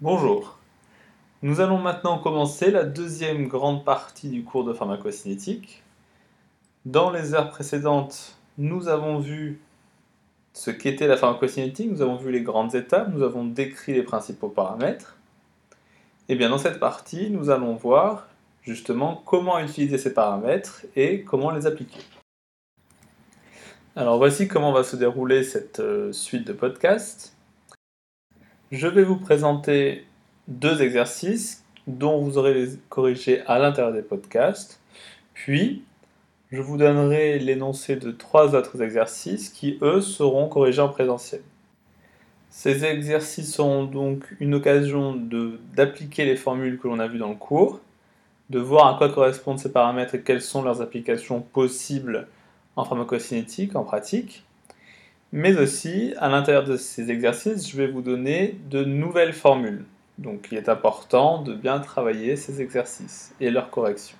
Bonjour. Nous allons maintenant commencer la deuxième grande partie du cours de pharmacocinétique. Dans les heures précédentes, nous avons vu ce qu'était la pharmacocinétique, nous avons vu les grandes étapes, nous avons décrit les principaux paramètres. Et bien dans cette partie, nous allons voir justement comment utiliser ces paramètres et comment les appliquer. Alors voici comment va se dérouler cette euh, suite de podcasts. Je vais vous présenter deux exercices dont vous aurez les corrigés à l'intérieur des podcasts. Puis, je vous donnerai l'énoncé de trois autres exercices qui, eux, seront corrigés en présentiel. Ces exercices seront donc une occasion d'appliquer les formules que l'on a vues dans le cours, de voir à quoi correspondent ces paramètres et quelles sont leurs applications possibles en pharmacocinétique, en pratique, mais aussi, à l'intérieur de ces exercices, je vais vous donner de nouvelles formules. Donc il est important de bien travailler ces exercices et leurs corrections.